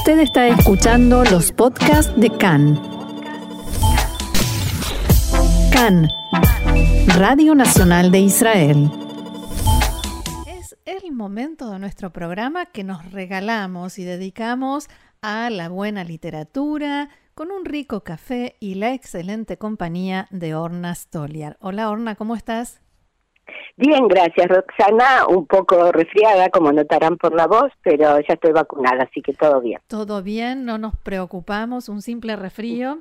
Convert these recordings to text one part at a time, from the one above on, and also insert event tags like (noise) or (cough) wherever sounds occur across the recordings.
Usted está escuchando los podcasts de CAN. CAN, Radio Nacional de Israel. Es el momento de nuestro programa que nos regalamos y dedicamos a la buena literatura, con un rico café y la excelente compañía de Orna Stoliar. Hola Orna, ¿cómo estás? Bien, gracias Roxana, un poco resfriada como notarán por la voz, pero ya estoy vacunada, así que todo bien. Todo bien, no nos preocupamos, un simple resfrío.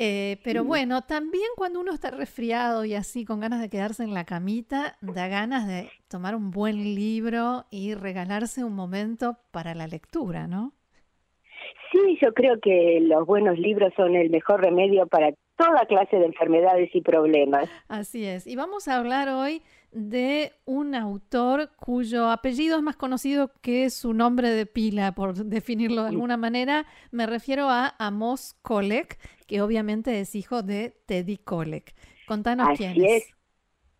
Eh, pero bueno, también cuando uno está resfriado y así con ganas de quedarse en la camita, da ganas de tomar un buen libro y regalarse un momento para la lectura, ¿no? Sí, yo creo que los buenos libros son el mejor remedio para toda clase de enfermedades y problemas. Así es. Y vamos a hablar hoy de un autor cuyo apellido es más conocido que su nombre de pila, por (laughs) definirlo de alguna manera. Me refiero a Amos Kolek, que obviamente es hijo de Teddy Kolek. Contanos quién es.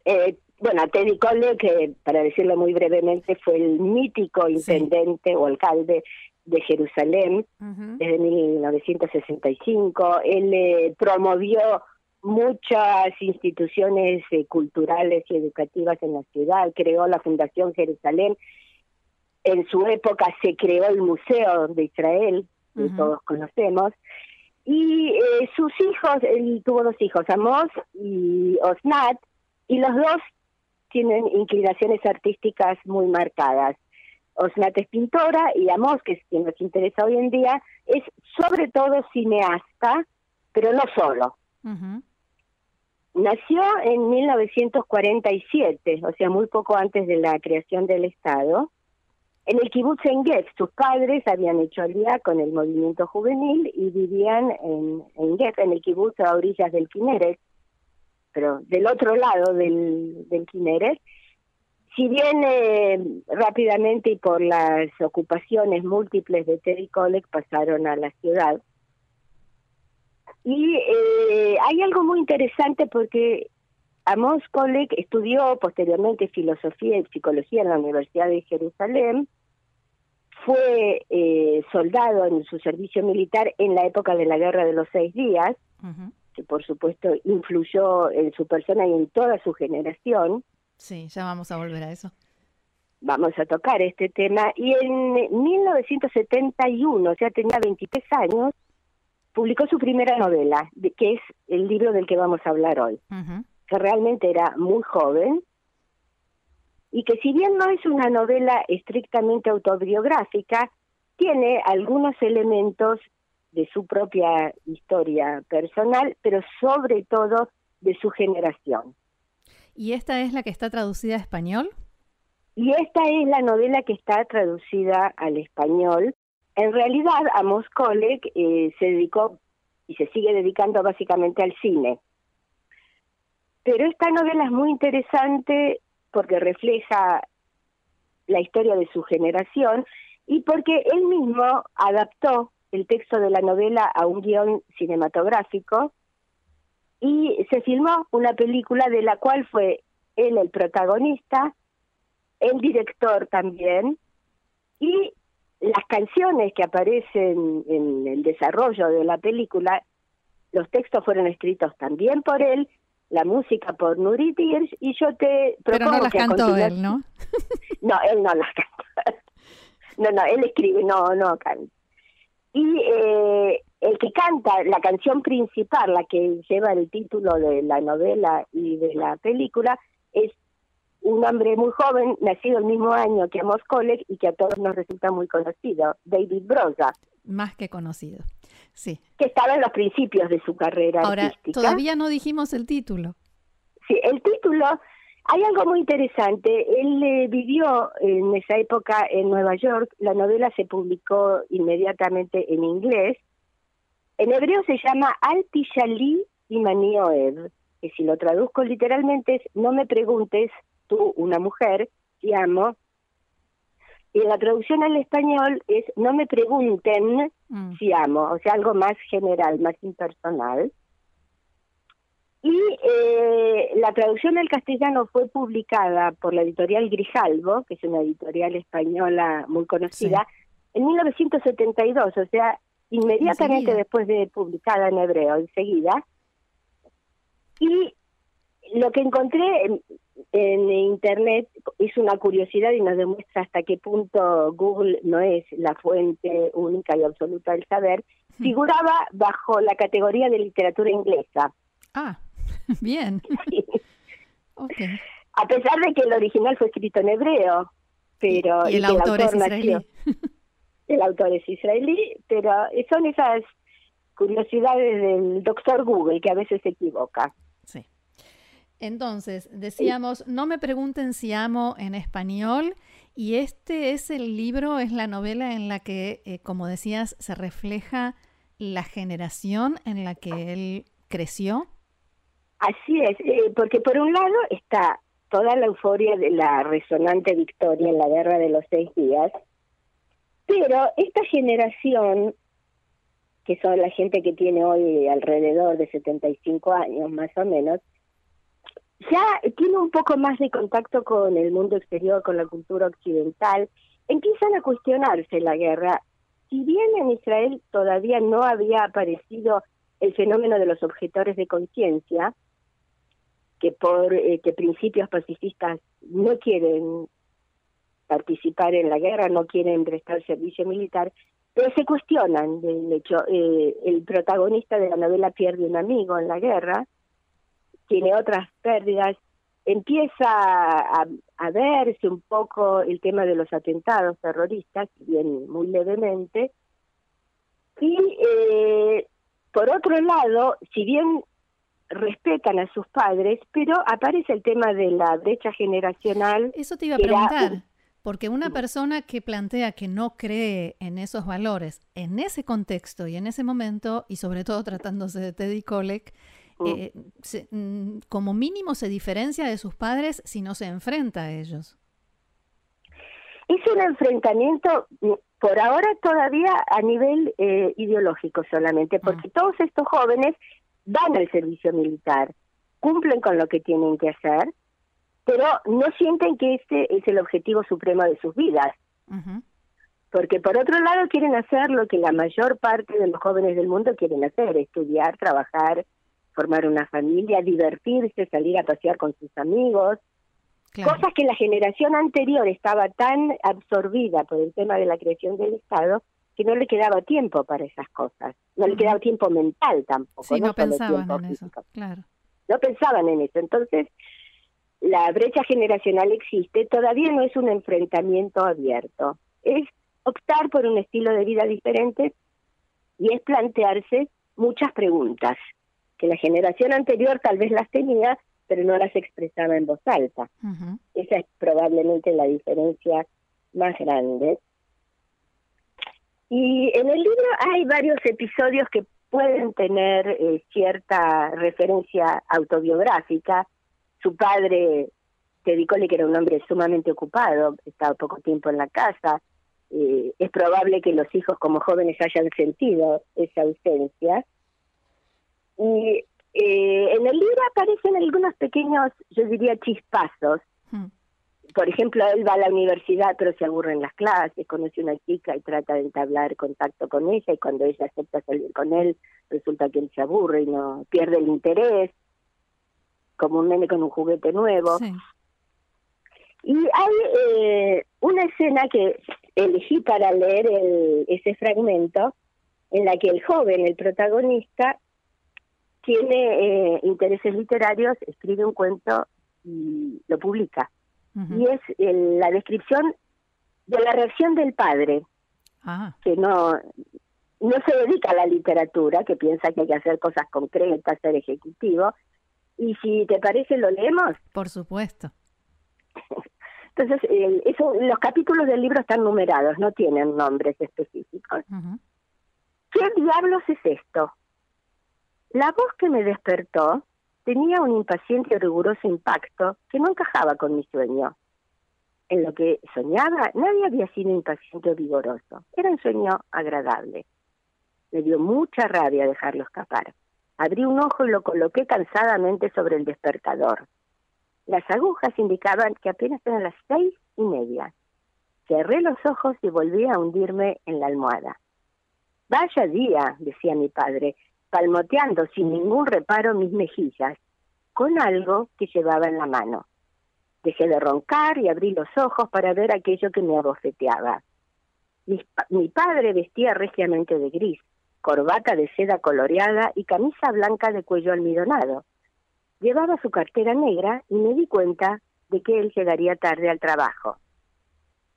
Eh, bueno, Teddy Kolek, eh, para decirlo muy brevemente, fue el mítico intendente o alcalde de Jerusalén desde 1965. Él eh, promovió muchas instituciones eh, culturales y educativas en la ciudad, creó la Fundación Jerusalén. En su época se creó el Museo de Israel, que todos conocemos. Y eh, sus hijos, él tuvo dos hijos, Amos y Osnat, y los dos tienen inclinaciones artísticas muy marcadas. Osnat es pintora y Amos, que es quien nos interesa hoy en día, es sobre todo cineasta, pero no solo. Nació en 1947, o sea, muy poco antes de la creación del Estado, en el kibbutz en Sus padres habían hecho día con el movimiento juvenil y vivían en, en en el kibbutz a orillas del Kineret, pero del otro lado del, del Kineret. Si bien eh, rápidamente y por las ocupaciones múltiples de Teddy Kollek pasaron a la ciudad, y eh, hay algo muy interesante porque Amos Kolek estudió posteriormente filosofía y psicología en la Universidad de Jerusalén, fue eh, soldado en su servicio militar en la época de la Guerra de los Seis Días, que por supuesto influyó en su persona y en toda su generación. Sí, ya vamos a volver a eso. Vamos a tocar este tema. Y en 1971, o sea, tenía 23 años, publicó su primera novela, que es el libro del que vamos a hablar hoy, que realmente era muy joven y que si bien no es una novela estrictamente autobiográfica, tiene algunos elementos de su propia historia personal, pero sobre todo de su generación. ¿Y esta es la que está traducida a español? Y esta es la novela que está traducida al español en realidad, Amos Kolek eh, se dedicó y se sigue dedicando básicamente al cine. Pero esta novela es muy interesante porque refleja la historia de su generación y porque él mismo adaptó el texto de la novela a un guion cinematográfico y se filmó una película de la cual fue él el protagonista, el director también, y las canciones que aparecen en el desarrollo de la película, los textos fueron escritos también por él, la música por Nurit Hirsch, y yo te propongo Pero no las cantó él, ¿no? (laughs) no, él no las canta. (laughs) No, no, él escribe, no, no canta. Y eh, el que canta la canción principal, la que lleva el título de la novela y de la película, es un hombre muy joven, nacido el mismo año que Amos Kolek y que a todos nos resulta muy conocido, David Broza. Más que conocido, sí. Que estaba en los principios de su carrera Ahora, todavía no dijimos el título. Sí, el título, hay algo muy interesante. Él eh, vivió en esa época en Nueva York, la novela se publicó inmediatamente en inglés. En hebreo se llama Al Tishali y Manioev, que si lo traduzco literalmente es No me preguntes, tú, una mujer, te amo. Y la traducción al español es no me pregunten mm. si amo, o sea, algo más general, más impersonal. Y eh, la traducción al castellano fue publicada por la editorial Grijalvo, que es una editorial española muy conocida, en 1972, o sea, inmediatamente después de publicada en hebreo, enseguida. Y lo que encontré en, en, Internet es una curiosidad y nos demuestra hasta qué punto Google no es la fuente única y absoluta del saber. Figuraba bajo la categoría de literatura inglesa. Ah, (laughs) bien. A pesar de que el original fue escrito en hebreo, pero el, autor, es israelí. (laughs) el autor es israelí, pero son esas curiosidades del doctor Google que a veces se equivoca. Entonces, decíamos, no me pregunten si amo en español, y este es el libro, es la novela en la que, eh, como decías, se refleja la generación en la que él creció. Así es, eh, porque por un lado está toda la euforia de la resonante victoria en la guerra de los seis días, pero esta generación, que son la gente que tiene hoy alrededor de 75 años más o menos, ya tiene un poco más de contacto con el mundo exterior, con la cultura occidental, empiezan a cuestionarse la guerra. Si bien en Israel todavía no había aparecido el fenómeno de los objetores de conciencia, que por eh, que principios pacifistas no quieren participar en la guerra, no quieren prestar servicio militar, pero se cuestionan del hecho. Eh, el protagonista de la novela pierde un amigo en la guerra, tiene otras pérdidas, empieza a, a verse un poco el tema de los atentados terroristas, bien muy levemente, y eh, por otro lado, si bien respetan a sus padres, pero aparece el tema de la brecha generacional. Eso te iba a preguntar, porque una persona que plantea que no cree en esos valores, en ese contexto y en ese momento, y sobre todo tratándose de Teddy Kollek. Eh, mm, como mínimo se diferencia de sus padres si no se enfrenta a ellos. Es un enfrentamiento mm, por ahora todavía a nivel eh, ideológico solamente, porque todos estos jóvenes van al servicio militar, cumplen con lo que tienen que hacer, pero no sienten que este es el objetivo supremo de sus vidas. Porque por otro lado quieren hacer lo que la mayor parte de los jóvenes del mundo quieren hacer, estudiar, trabajar, formar una familia, divertirse, salir a pasear con sus amigos, cosas que la generación anterior estaba tan absorbida por el tema de la creación del Estado que no le quedaba tiempo para esas cosas, no le quedaba tiempo mental tampoco. Sí, no, pensaban en eso, claro. No pensaban en eso. Entonces, la brecha generacional existe, todavía no es un enfrentamiento abierto, es optar por un estilo de vida diferente y es plantearse muchas preguntas que la generación anterior tal vez las tenía, pero no las expresaba en voz alta. Esa es probablemente la diferencia más grande. Y en el libro hay varios episodios que pueden tener eh, cierta referencia autobiográfica. Su padre, Teddy que era un hombre sumamente ocupado, estaba poco tiempo en la casa. Eh, es probable que los hijos como jóvenes hayan sentido esa ausencia. Y eh, en el libro aparecen algunos pequeños, yo diría, chispazos. Por ejemplo, él va a la universidad pero se aburre en las clases, conoce una chica y trata de entablar contacto con ella y cuando ella acepta salir con él resulta que él se aburre y no pierde el interés, como un nene con un juguete nuevo. Y hay eh, una escena que elegí para leer el, ese fragmento en la que el joven, el protagonista, tiene eh, intereses literarios, escribe un cuento y lo publica y es la descripción de la reacción del padre, ah. que no, no se dedica a la literatura, que piensa que hay que hacer cosas concretas, ser ejecutivo. Y si te parece, lo leemos. Por supuesto. Entonces, eso, los capítulos del libro están numerados, no tienen nombres específicos. ¿Qué diablos es esto? La voz que me despertó tenía un impaciente y riguroso impacto que no encajaba con mi sueño. En lo que soñaba, nadie había sido impaciente o vigoroso. Era un sueño agradable. Me dio mucha rabia dejarlo escapar. Abrí un ojo y lo coloqué cansadamente sobre el despertador. Las agujas indicaban que apenas eran las seis y media. Cerré los ojos y volví a hundirme en la almohada. Vaya día, decía mi padre, palmoteando sin ningún reparo mis mejillas, con algo que llevaba en la mano. Dejé de roncar y abrí los ojos para ver aquello que me abofeteaba. Mi, padre vestía regiamente de gris, corbata de seda coloreada y camisa blanca de cuello almidonado. Llevaba su cartera negra y me di cuenta de que él llegaría tarde al trabajo.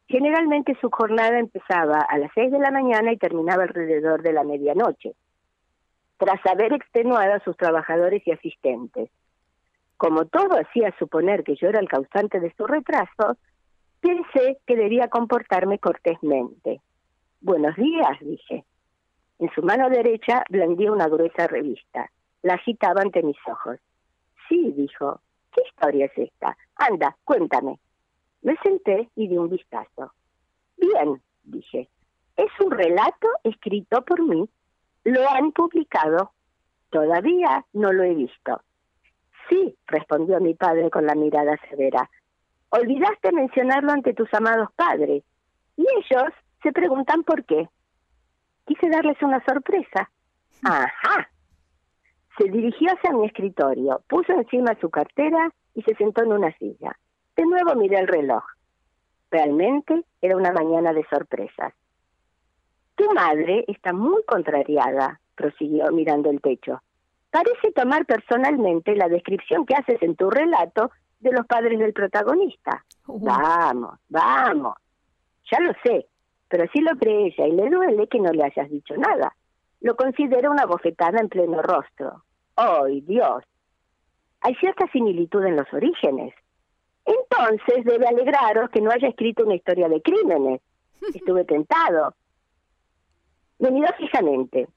Generalmente su jornada empezaba a las seis de la mañana y terminaba alrededor de la medianoche, tras haber extenuado a sus trabajadores y asistentes. Como todo hacía suponer que yo era el causante de su retraso, pensé que debía comportarme cortésmente. Buenos días, dije. En su mano derecha blandía una gruesa revista. La agitaba ante mis ojos. Sí, dijo. ¿Qué historia es esta? Anda, cuéntame. Me senté y di un vistazo. Bien, dije, es un relato escrito por mí. Lo han publicado. Todavía no lo he visto. Sí, respondió mi padre con la mirada severa. Olvidaste mencionarlo ante tus amados padres. Y ellos se preguntan por qué. Quise darles una sorpresa. (laughs) Ajá. Se dirigió hacia mi escritorio, puso encima su cartera y se sentó en una silla. De nuevo miré el reloj. Realmente era una mañana de sorpresas. Tu madre está muy contrariada, prosiguió mirando el techo. Parece tomar personalmente la descripción que haces en tu relato de los padres del protagonista. Vamos, vamos. Ya lo sé, pero sí lo cree ella y le duele que no le hayas dicho nada. Lo considera una bofetada en pleno rostro. ¡Ay, Dios! Hay cierta similitud en los orígenes. Entonces debe alegraros que no haya escrito una historia de crímenes. (laughs) Estuve tentado. Me fijamente.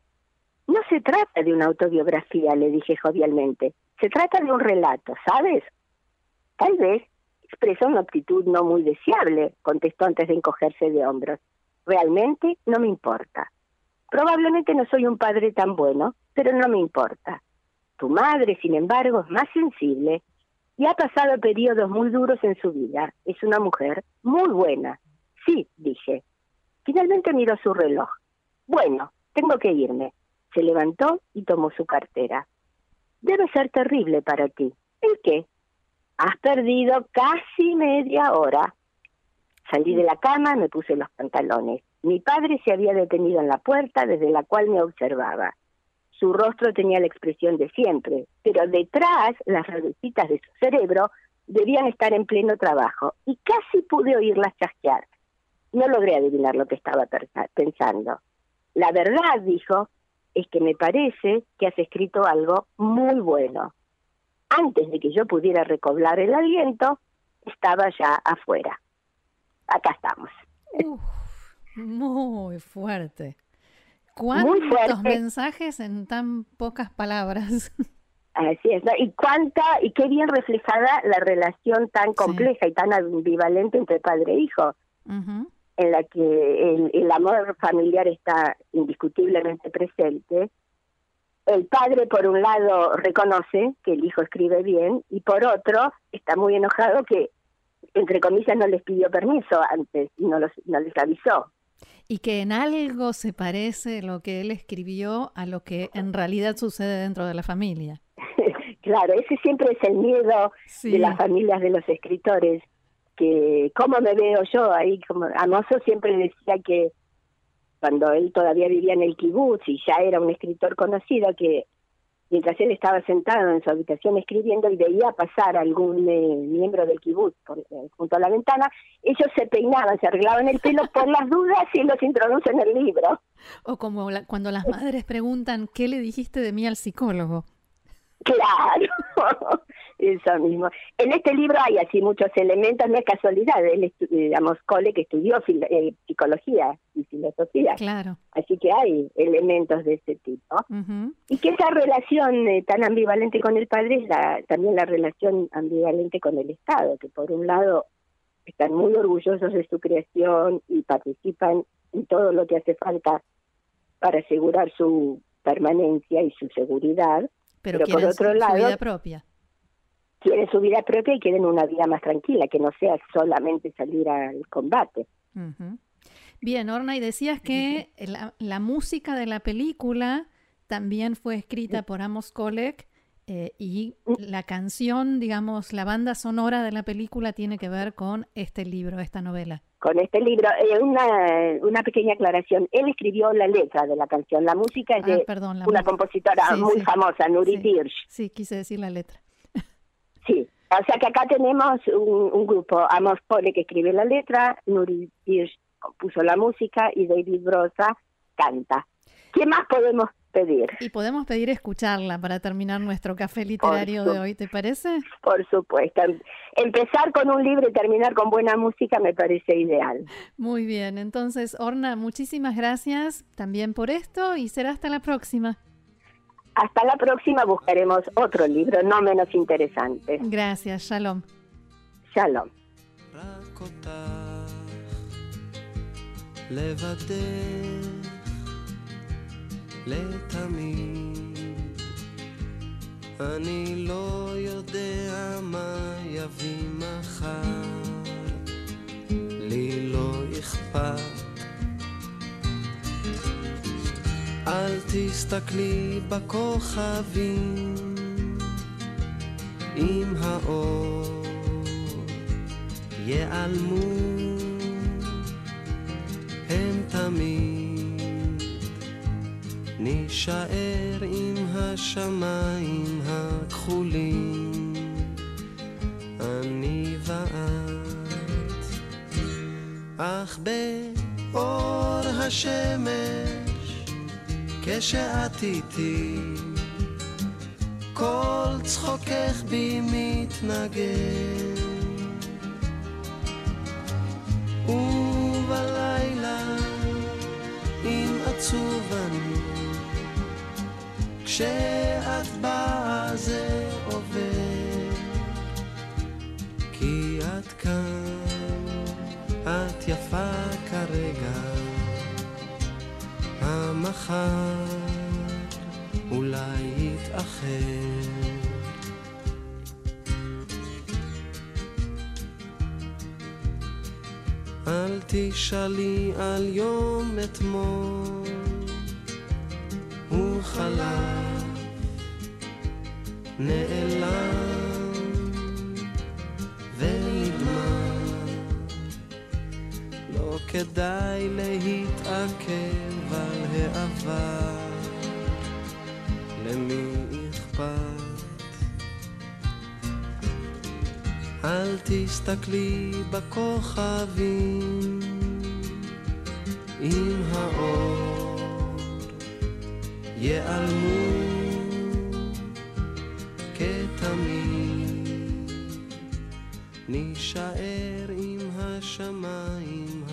No se trata de una autobiografía, le dije jovialmente. Se trata de un relato, ¿sabes? Tal vez expresa una actitud no muy deseable, contestó antes de encogerse de hombros. Realmente no me importa. Probablemente no soy un padre tan bueno, pero no me importa. Tu madre, sin embargo, es más sensible y ha pasado periodos muy duros en su vida. Es una mujer muy buena. Sí, dije. Finalmente miró su reloj. Bueno, tengo que irme. Se levantó y tomó su cartera. Debe ser terrible para ti. ¿El qué? Has perdido casi media hora. Salí de la cama, me puse los pantalones. Mi padre se había detenido en la puerta desde la cual me observaba. Su rostro tenía la expresión de siempre, pero detrás las ruedecitas de su cerebro debían estar en pleno trabajo y casi pude oírlas chasquear. No logré adivinar lo que estaba pensando. La verdad, dijo, es que me parece que has escrito algo muy bueno. Antes de que yo pudiera recobrar el aliento, estaba ya afuera. Acá estamos. muy fuerte. ¿Cuántos mensajes en tan pocas palabras? (laughs) Así es, y cuánta y qué bien reflejada la relación tan compleja y tan ambivalente entre padre e hijo, en la que el, el, amor familiar está indiscutiblemente presente. El padre, por un lado, reconoce que el hijo escribe bien y por otro, está muy enojado que, entre comillas, no les pidió permiso antes y no, los, no les avisó y que en algo se parece lo que él escribió a lo que en realidad sucede dentro de la familia. (laughs) claro, ese siempre es el miedo de las familias de los escritores, que cómo me veo yo ahí, como Amoso siempre decía que cuando él todavía vivía en el kibutz y ya era un escritor conocido, que mientras él estaba sentado en su habitación escribiendo y veía pasar algún eh, miembro del kibutz eh, junto a la ventana, ellos se peinaban, se arreglaban el pelo por las dudas y los introducen en el libro. O como cuando las madres preguntan, ¿qué le dijiste de mí al psicólogo? Claro, (laughs) eso mismo. En este libro hay así muchos elementos, no es casualidad, él, digamos, Cole que estudió eh, psicología y filosofía. Claro. Así que hay elementos de ese tipo. Y que esa relación eh, tan ambivalente con el padre es la, también la relación ambivalente con el Estado, que por un lado están muy orgullosos de su creación y participan en todo lo que hace falta para asegurar su permanencia y su seguridad pero, por otro lado, su vida propia. Quieren su vida propia y quieren una vida más tranquila, que no sea solamente salir al combate. Bien, Orna, y decías que la, música de la película también fue escrita por Amos Kolek eh, y la canción, digamos, la banda sonora de la película tiene que ver con este libro, esta novela. Con este libro, eh, una, una pequeña aclaración. Él escribió la letra de la canción. La música es ah, de una compositora muy famosa, Nuri sí, Sí, quise decir la letra. (laughs) Sí, o sea que acá tenemos un, grupo, Amos Pole que escribe la letra, Nuri Dirsch puso la música y David Brosa canta. ¿Qué más podemos pedir? Y podemos pedir escucharla para terminar nuestro café literario de hoy, ¿te parece? Por supuesto. Empezar con un libro y terminar con buena música me parece ideal. Muy bien, entonces Orna, muchísimas gracias también por esto y será hasta la próxima. Hasta la próxima buscaremos otro libro no menos interesante. Gracias, shalom. Shalom. לתמיד. אני לא יודע מה יביא מחר, לי לא אכפת. אל תסתכלי בכוכבים עם האור ייעלמו הם תמיד נישאר עם השמיים הכחולים אני ואת אך באור השמש כשאת איתי, כל צחוקך בי מתנגן. ובלילה, אם עצוב אני, כשאת באה זה עובר, כי את כאן, את יפה כרגע. המחר אולי יתאחר. אל תשאלי על יום אתמול, הוא חלף, נעלם. לא על למי? אל תסתכלי בכוכבים עם האור ייעלמו כתמיד. נישאר עם השמיים